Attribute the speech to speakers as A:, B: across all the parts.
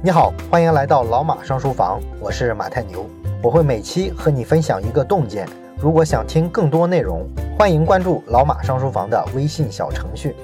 A: 你好，欢迎来到老马上书房，我是马太牛，我会每期和你分享一个洞见。如果想听更多内容，欢迎关注老马上书房的微信小程序。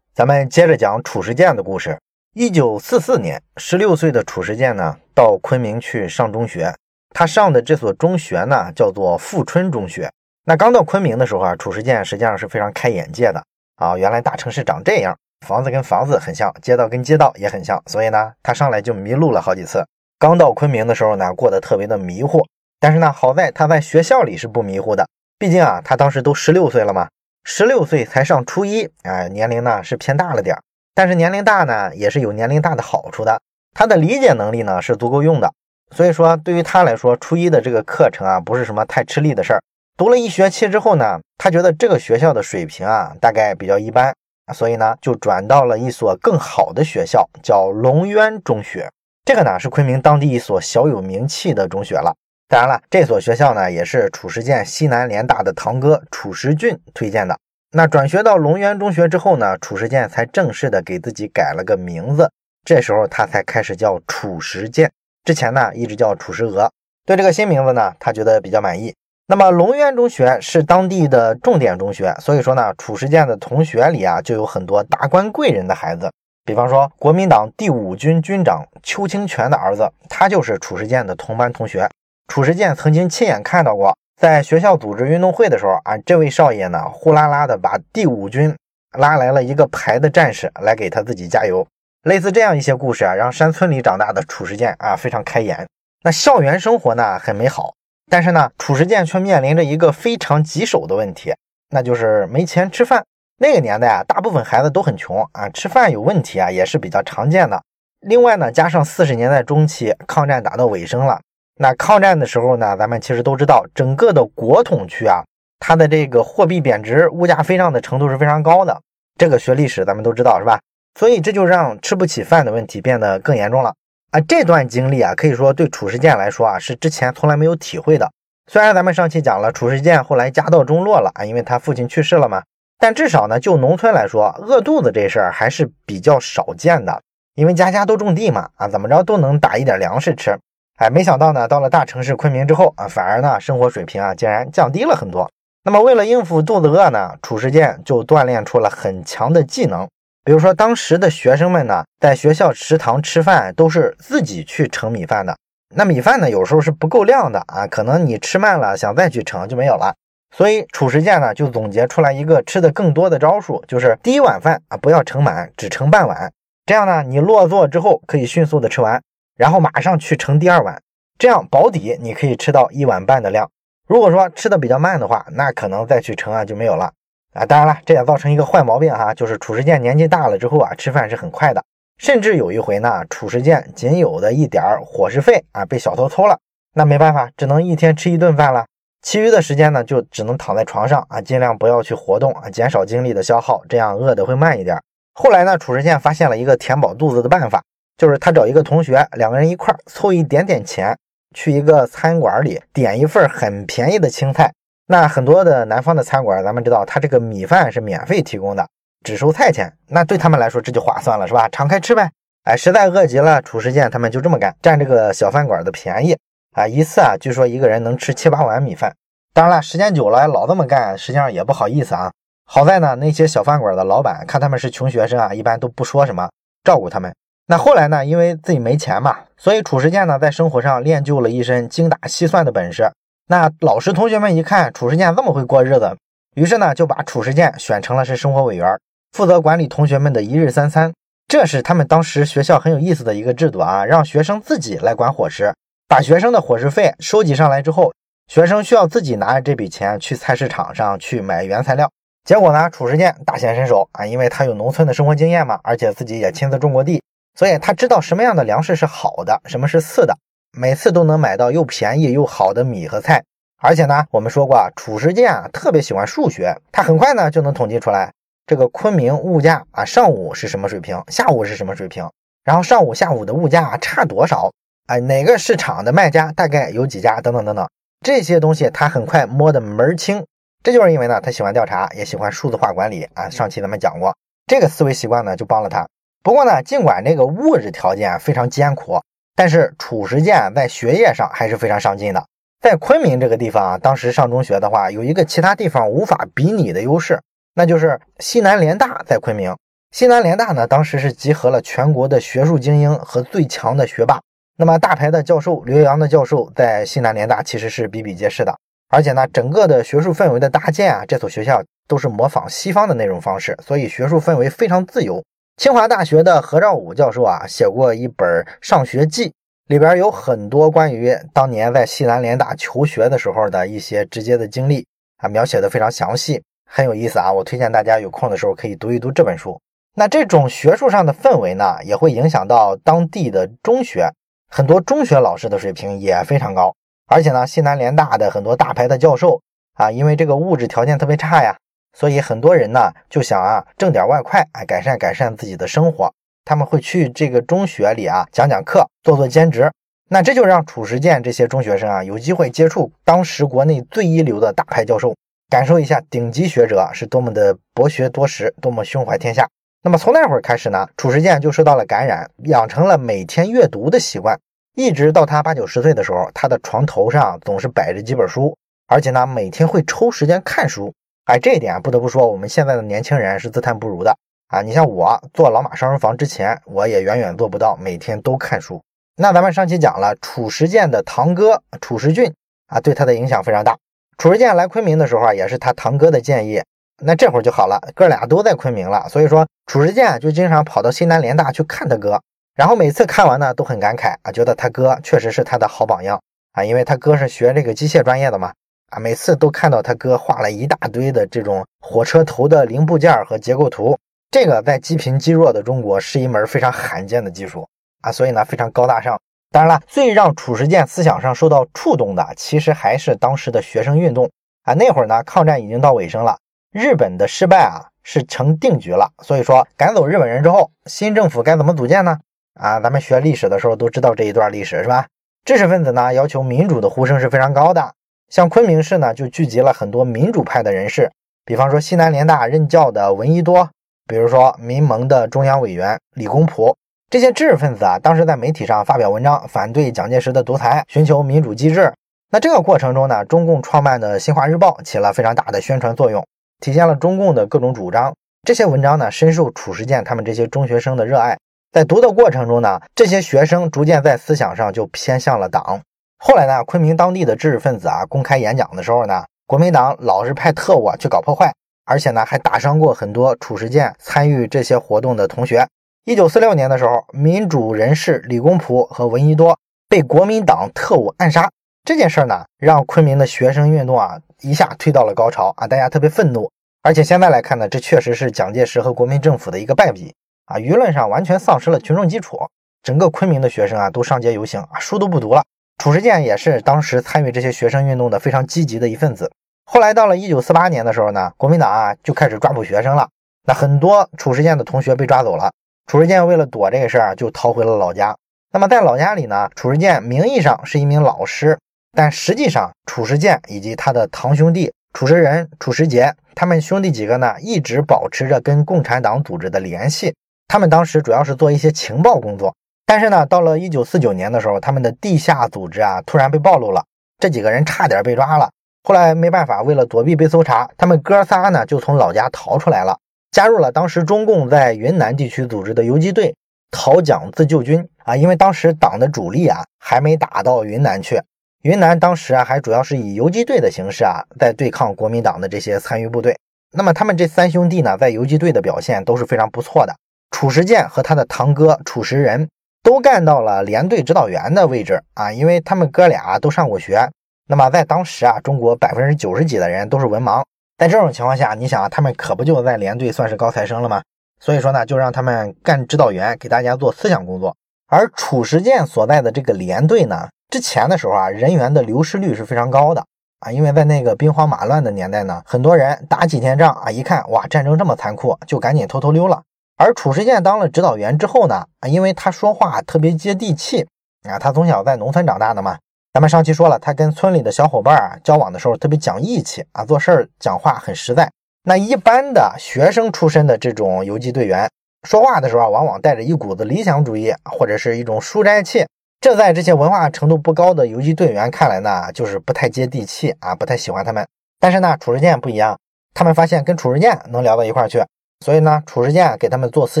A: 咱们接着讲褚时健的故事。一九四四年，十六岁的褚时健呢，到昆明去上中学。他上的这所中学呢，叫做富春中学。那刚到昆明的时候啊，褚时健实际上是非常开眼界的啊，原来大城市长这样。房子跟房子很像，街道跟街道也很像，所以呢，他上来就迷路了好几次。刚到昆明的时候呢，过得特别的迷糊。但是呢，好在他在学校里是不迷糊的，毕竟啊，他当时都十六岁了嘛，十六岁才上初一，哎，年龄呢是偏大了点但是年龄大呢，也是有年龄大的好处的，他的理解能力呢是足够用的。所以说，对于他来说，初一的这个课程啊，不是什么太吃力的事儿。读了一学期之后呢，他觉得这个学校的水平啊，大概比较一般。所以呢，就转到了一所更好的学校，叫龙渊中学。这个呢是昆明当地一所小有名气的中学了。当然了，这所学校呢也是褚时健西南联大的堂哥褚时俊推荐的。那转学到龙渊中学之后呢，褚时健才正式的给自己改了个名字。这时候他才开始叫褚时健，之前呢一直叫褚时娥。对这个新名字呢，他觉得比较满意。那么龙渊中学是当地的重点中学，所以说呢，褚时健的同学里啊，就有很多达官贵人的孩子。比方说，国民党第五军军长邱清泉的儿子，他就是褚时健的同班同学。褚时健曾经亲眼看到过，在学校组织运动会的时候啊，这位少爷呢，呼啦啦的把第五军拉来了一个排的战士来给他自己加油。类似这样一些故事啊，让山村里长大的褚时健啊非常开眼。那校园生活呢，很美好。但是呢，褚时健却面临着一个非常棘手的问题，那就是没钱吃饭。那个年代啊，大部分孩子都很穷啊，吃饭有问题啊，也是比较常见的。另外呢，加上四十年代中期抗战打到尾声了，那抗战的时候呢，咱们其实都知道，整个的国统区啊，它的这个货币贬值、物价飞涨的程度是非常高的。这个学历史咱们都知道是吧？所以这就让吃不起饭的问题变得更严重了。啊，这段经历啊，可以说对褚时健来说啊，是之前从来没有体会的。虽然咱们上期讲了褚时健后来家道中落了啊，因为他父亲去世了嘛，但至少呢，就农村来说，饿肚子这事儿还是比较少见的。因为家家都种地嘛，啊，怎么着都能打一点粮食吃。哎，没想到呢，到了大城市昆明之后啊，反而呢，生活水平啊，竟然降低了很多。那么为了应付肚子饿呢，褚时健就锻炼出了很强的技能。比如说，当时的学生们呢，在学校食堂吃饭都是自己去盛米饭的。那米饭呢，有时候是不够量的啊，可能你吃慢了，想再去盛就没有了。所以褚时健呢，就总结出来一个吃的更多的招数，就是第一碗饭啊，不要盛满，只盛半碗。这样呢，你落座之后可以迅速的吃完，然后马上去盛第二碗，这样保底你可以吃到一碗半的量。如果说吃的比较慢的话，那可能再去盛啊就没有了。啊，当然了，这也造成一个坏毛病哈，就是褚时健年纪大了之后啊，吃饭是很快的，甚至有一回呢，褚时健仅有的一点伙食费啊被小偷偷了，那没办法，只能一天吃一顿饭了，其余的时间呢就只能躺在床上啊，尽量不要去活动啊，减少精力的消耗，这样饿的会慢一点。后来呢，褚时健发现了一个填饱肚子的办法，就是他找一个同学，两个人一块凑一点点钱，去一个餐馆里点一份很便宜的青菜。那很多的南方的餐馆，咱们知道，它这个米饭是免费提供的，只收菜钱。那对他们来说，这就划算了，是吧？敞开吃呗。哎，实在饿极了，褚时健他们就这么干，占这个小饭馆的便宜啊。一次啊，据说一个人能吃七八碗米饭。当然了，时间久了，老这么干，实际上也不好意思啊。好在呢，那些小饭馆的老板看他们是穷学生啊，一般都不说什么，照顾他们。那后来呢，因为自己没钱嘛，所以褚时健呢，在生活上练就了一身精打细算的本事。那老师同学们一看褚时健这么会过日子，于是呢就把褚时健选成了是生活委员，负责管理同学们的一日三餐。这是他们当时学校很有意思的一个制度啊，让学生自己来管伙食，把学生的伙食费收集上来之后，学生需要自己拿着这笔钱去菜市场上去买原材料。结果呢，褚时健大显身手啊，因为他有农村的生活经验嘛，而且自己也亲自种过地，所以他知道什么样的粮食是好的，什么是次的。每次都能买到又便宜又好的米和菜，而且呢，我们说过啊，褚时健啊特别喜欢数学，他很快呢就能统计出来这个昆明物价啊上午是什么水平，下午是什么水平，然后上午下午的物价差多少，哎，哪个市场的卖家大概有几家等等等等，这些东西他很快摸得门儿清。这就是因为呢，他喜欢调查，也喜欢数字化管理啊。上期咱们讲过，这个思维习惯呢就帮了他。不过呢，尽管这个物质条件非常艰苦，但是褚时健在学业上还是非常上进的。在昆明这个地方啊，当时上中学的话，有一个其他地方无法比拟的优势，那就是西南联大在昆明。西南联大呢，当时是集合了全国的学术精英和最强的学霸。那么大牌的教授刘洋的教授在西南联大其实是比比皆是的，而且呢，整个的学术氛围的搭建啊，这所学校都是模仿西方的那种方式，所以学术氛围非常自由。清华大学的何兆武教授啊，写过一本《上学记》。里边有很多关于当年在西南联大求学的时候的一些直接的经历啊，描写的非常详细，很有意思啊。我推荐大家有空的时候可以读一读这本书。那这种学术上的氛围呢，也会影响到当地的中学，很多中学老师的水平也非常高。而且呢，西南联大的很多大牌的教授啊，因为这个物质条件特别差呀，所以很多人呢就想啊挣点外快，哎，改善改善自己的生活。他们会去这个中学里啊讲讲课，做做兼职，那这就让褚时健这些中学生啊有机会接触当时国内最一流的大牌教授，感受一下顶级学者是多么的博学多识，多么胸怀天下。那么从那会儿开始呢，褚时健就受到了感染，养成了每天阅读的习惯，一直到他八九十岁的时候，他的床头上总是摆着几本书，而且呢每天会抽时间看书。哎，这一点不得不说，我们现在的年轻人是自叹不如的。啊，你像我做老马商人房之前，我也远远做不到每天都看书。那咱们上期讲了，褚时健的堂哥褚时俊啊，对他的影响非常大。褚时健来昆明的时候啊，也是他堂哥的建议。那这会儿就好了，哥俩都在昆明了，所以说褚时健就经常跑到西南联大去看他哥，然后每次看完呢，都很感慨啊，觉得他哥确实是他的好榜样啊，因为他哥是学这个机械专业的嘛，啊，每次都看到他哥画了一大堆的这种火车头的零部件和结构图。这个在积贫积弱的中国是一门非常罕见的技术啊，所以呢非常高大上。当然了，最让褚时健思想上受到触动的，其实还是当时的学生运动啊。那会儿呢，抗战已经到尾声了，日本的失败啊是成定局了。所以说，赶走日本人之后，新政府该怎么组建呢？啊，咱们学历史的时候都知道这一段历史是吧？知识分子呢要求民主的呼声是非常高的，像昆明市呢就聚集了很多民主派的人士，比方说西南联大任教的闻一多。比如说，民盟的中央委员李公朴这些知识分子啊，当时在媒体上发表文章，反对蒋介石的独裁，寻求民主机制。那这个过程中呢，中共创办的《新华日报》起了非常大的宣传作用，体现了中共的各种主张。这些文章呢，深受褚时健他们这些中学生的热爱。在读的过程中呢，这些学生逐渐在思想上就偏向了党。后来呢，昆明当地的知识分子啊，公开演讲的时候呢，国民党老是派特务啊去搞破坏。而且呢，还打伤过很多褚时健参与这些活动的同学。一九四六年的时候，民主人士李公朴和闻一多被国民党特务暗杀。这件事呢，让昆明的学生运动啊一下推到了高潮啊，大家特别愤怒。而且现在来看呢，这确实是蒋介石和国民政府的一个败笔啊，舆论上完全丧失了群众基础。整个昆明的学生啊都上街游行啊，书都不读了。褚时健也是当时参与这些学生运动的非常积极的一份子。后来到了一九四八年的时候呢，国民党啊就开始抓捕学生了。那很多褚时健的同学被抓走了。褚时健为了躲这个事儿，就逃回了老家。那么在老家里呢，褚时健名义上是一名老师，但实际上褚时健以及他的堂兄弟褚时仁、褚时杰，他们兄弟几个呢，一直保持着跟共产党组织的联系。他们当时主要是做一些情报工作。但是呢，到了一九四九年的时候，他们的地下组织啊突然被暴露了，这几个人差点被抓了。后来没办法，为了躲避被搜查，他们哥仨呢就从老家逃出来了，加入了当时中共在云南地区组织的游击队——讨蒋自救军啊。因为当时党的主力啊还没打到云南去，云南当时啊还主要是以游击队的形式啊在对抗国民党的这些参与部队。那么他们这三兄弟呢，在游击队的表现都是非常不错的。褚时健和他的堂哥褚时仁都干到了连队指导员的位置啊，因为他们哥俩都上过学。那么在当时啊，中国百分之九十几的人都是文盲，在这种情况下，你想啊，他们可不就在连队算是高材生了吗？所以说呢，就让他们干指导员，给大家做思想工作。而褚时健所在的这个连队呢，之前的时候啊，人员的流失率是非常高的啊，因为在那个兵荒马乱的年代呢，很多人打几天仗啊，一看哇，战争这么残酷，就赶紧偷偷溜了。而褚时健当了指导员之后呢，啊，因为他说话特别接地气啊，他从小在农村长大的嘛。咱们上期说了，他跟村里的小伙伴啊交往的时候特别讲义气啊，做事儿讲话很实在。那一般的学生出身的这种游击队员说话的时候啊，往往带着一股子理想主义，或者是一种书斋气。这在这些文化程度不高的游击队员看来呢，就是不太接地气啊，不太喜欢他们。但是呢，褚时健不一样，他们发现跟褚时健能聊到一块儿去，所以呢，褚时健给他们做思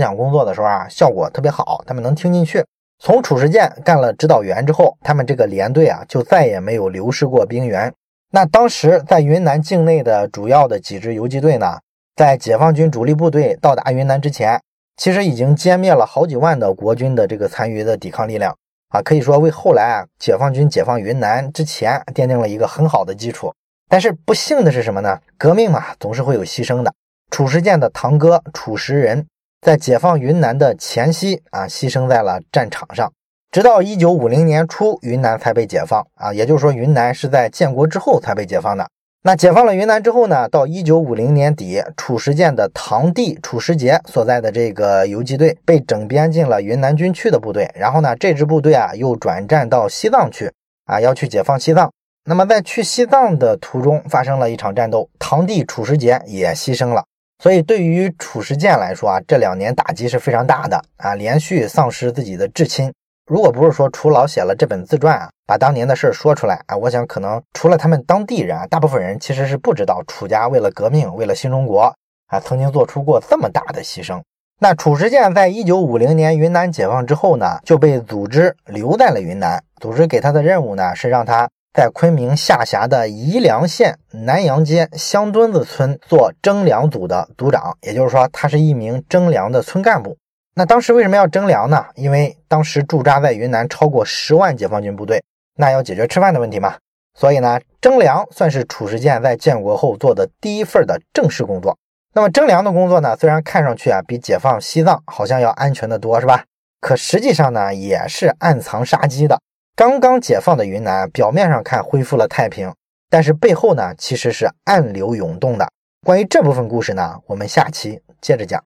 A: 想工作的时候啊，效果特别好，他们能听进去。从褚时健干了指导员之后，他们这个连队啊，就再也没有流失过兵员。那当时在云南境内的主要的几支游击队呢，在解放军主力部队到达云南之前，其实已经歼灭了好几万的国军的这个残余的抵抗力量。啊，可以说为后来啊解放军解放云南之前奠定了一个很好的基础。但是不幸的是什么呢？革命嘛，总是会有牺牲的。褚时健的堂哥褚时仁在解放云南的前夕啊，牺牲在了战场上。直到一九五零年初，云南才被解放啊，也就是说，云南是在建国之后才被解放的。那解放了云南之后呢？到一九五零年底，褚时健的堂弟褚时杰所在的这个游击队被整编进了云南军区的部队。然后呢，这支部队啊又转战到西藏去啊，要去解放西藏。那么在去西藏的途中发生了一场战斗，堂弟褚时杰也牺牲了。所以对于褚时健来说啊，这两年打击是非常大的啊，连续丧失自己的至亲。如果不是说楚老写了这本自传啊，把当年的事说出来啊，我想可能除了他们当地人啊，大部分人其实是不知道楚家为了革命，为了新中国啊，曾经做出过这么大的牺牲。那褚时健在一九五零年云南解放之后呢，就被组织留在了云南。组织给他的任务呢，是让他在昆明下辖的宜良县南阳街香墩子村做征粮组的组长，也就是说，他是一名征粮的村干部。那当时为什么要征粮呢？因为当时驻扎在云南超过十万解放军部队，那要解决吃饭的问题嘛。所以呢，征粮算是褚时健在建国后做的第一份的正式工作。那么征粮的工作呢，虽然看上去啊比解放西藏好像要安全的多，是吧？可实际上呢，也是暗藏杀机的。刚刚解放的云南，表面上看恢复了太平，但是背后呢，其实是暗流涌动的。关于这部分故事呢，我们下期接着讲。